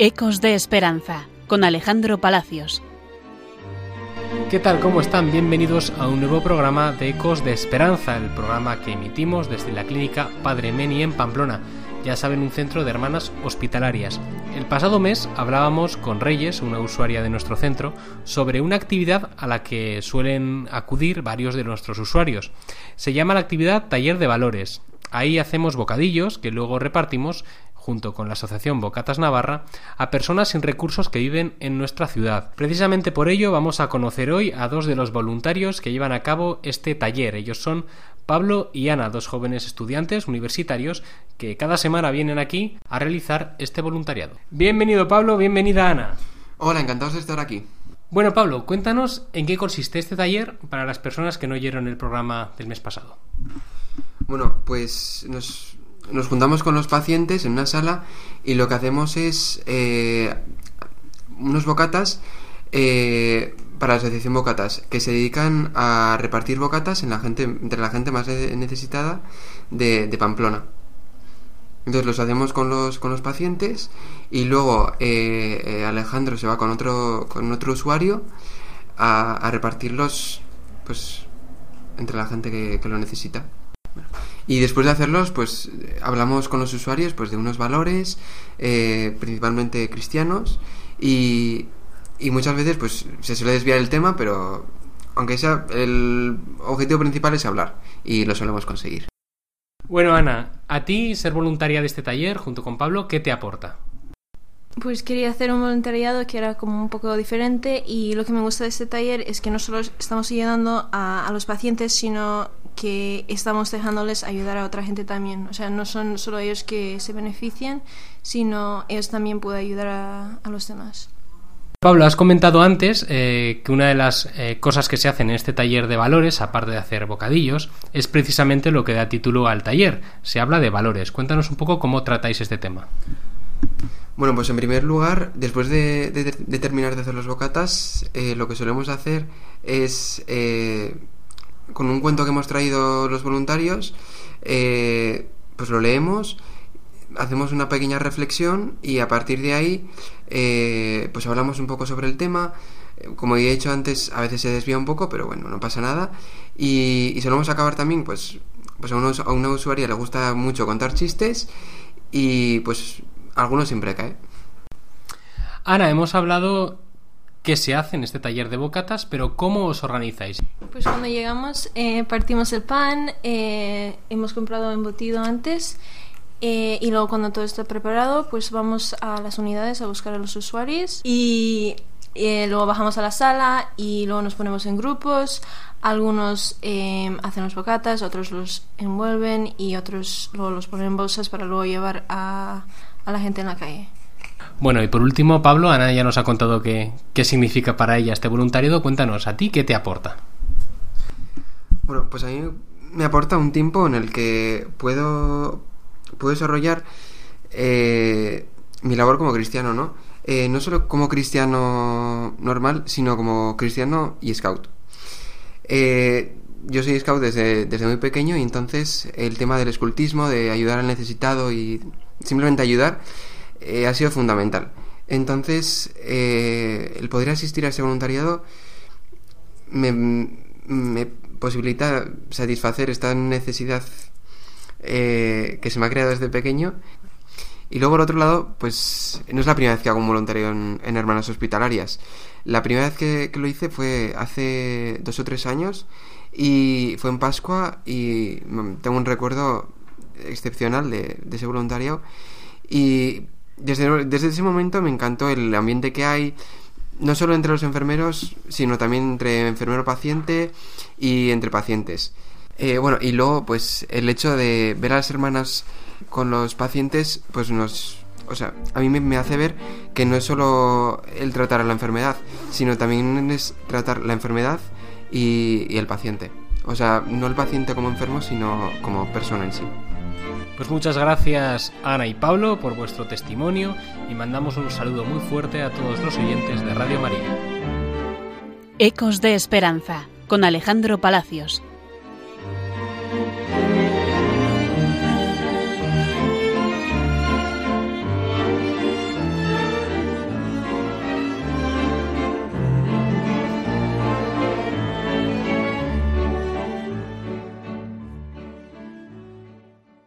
Ecos de Esperanza, con Alejandro Palacios. ¿Qué tal? ¿Cómo están? Bienvenidos a un nuevo programa de Ecos de Esperanza, el programa que emitimos desde la clínica Padre Meni en Pamplona, ya saben, un centro de hermanas hospitalarias. El pasado mes hablábamos con Reyes, una usuaria de nuestro centro, sobre una actividad a la que suelen acudir varios de nuestros usuarios. Se llama la actividad Taller de Valores. Ahí hacemos bocadillos que luego repartimos junto con la Asociación Bocatas Navarra, a personas sin recursos que viven en nuestra ciudad. Precisamente por ello vamos a conocer hoy a dos de los voluntarios que llevan a cabo este taller. Ellos son Pablo y Ana, dos jóvenes estudiantes universitarios que cada semana vienen aquí a realizar este voluntariado. Bienvenido Pablo, bienvenida Ana. Hola, encantados de estar aquí. Bueno Pablo, cuéntanos en qué consiste este taller para las personas que no oyeron el programa del mes pasado. Bueno, pues nos nos juntamos con los pacientes en una sala y lo que hacemos es eh, unos bocatas eh, para la asociación bocatas que se dedican a repartir bocatas en la gente, entre la gente más necesitada de, Pamplona. Entonces los hacemos con los, con los pacientes y luego eh, Alejandro se va con otro, con otro usuario a, repartirlos pues entre la gente que lo necesita. Y después de hacerlos, pues hablamos con los usuarios pues de unos valores, eh, principalmente cristianos, y, y muchas veces pues se suele desviar el tema, pero aunque sea el objetivo principal es hablar, y lo solemos conseguir. Bueno, Ana, a ti ser voluntaria de este taller junto con Pablo, ¿qué te aporta? Pues quería hacer un voluntariado que era como un poco diferente y lo que me gusta de este taller es que no solo estamos ayudando a, a los pacientes, sino que estamos dejándoles ayudar a otra gente también. O sea, no son solo ellos que se benefician, sino ellos también pueden ayudar a, los demás. Pablo, has comentado antes eh, que una de las eh, cosas que se hacen en este taller de valores, aparte de hacer bocadillos, es precisamente lo que da título al taller. Se habla de valores. Cuéntanos un poco cómo tratáis este tema. Bueno, pues en primer lugar, después de, terminar de hacer los bocatas, eh, lo que solemos hacer es con un cuento que hemos traído los voluntarios, eh, pues lo leemos, hacemos una pequeña reflexión y a partir de ahí eh, pues hablamos un poco sobre el tema. Como he dicho antes, a veces se desvía un poco, pero bueno, no pasa nada. Y, y solemos acabar también, pues, pues a, a una usuaria le gusta mucho contar chistes y pues algunos siempre cae. Ana, hemos hablado qué se hace en este taller de bocatas, pero ¿cómo os organizáis? Pues cuando llegamos eh, partimos el pan, eh, hemos comprado embutido antes eh, y luego cuando todo está preparado pues vamos a las unidades a buscar a los usuarios y luego bajamos a la sala y luego nos ponemos en grupos. Algunos hacen los bocatas, otros los envuelven y otros luego los ponen en bolsas para luego llevar a la gente en la calle. Bueno, y por último, Pablo, Ana ya nos ha contado qué, qué significa para ella este voluntariado. Cuéntanos, ¿a ti qué te aporta? Bueno, pues a mí me aporta un tiempo en el que puedo, puedo desarrollar eh, mi labor como cristiano, ¿no? Eh, no solo como cristiano normal, sino como cristiano y scout. Eh, yo soy scout desde, desde muy pequeño y entonces el tema del escultismo, de ayudar al necesitado y simplemente ayudar, eh, ha sido fundamental. Entonces, eh, el poder asistir a ese voluntariado me, posibilita satisfacer esta necesidad eh, que se me ha creado desde pequeño. Y luego, por otro lado, pues no es la primera vez que hago un voluntario en, Hermanas Hospitalarias. La primera vez que, lo hice fue hace dos o tres años y fue en Pascua y tengo un recuerdo excepcional de, ese voluntario. Y desde, ese momento me encantó el ambiente que hay, no solo entre los enfermeros, sino también entre enfermero-paciente y entre pacientes. Eh, bueno, y luego, pues el hecho de ver a las hermanas con los pacientes, pues nos. O sea, a mí me, hace ver que no es solo el tratar a la enfermedad, sino también es tratar la enfermedad y el paciente. O sea, no el paciente como enfermo, sino como persona en sí. Pues muchas gracias Ana y Pablo por vuestro testimonio y mandamos un saludo muy fuerte a todos los oyentes de Radio María. Ecos de Esperanza con Alejandro Palacios.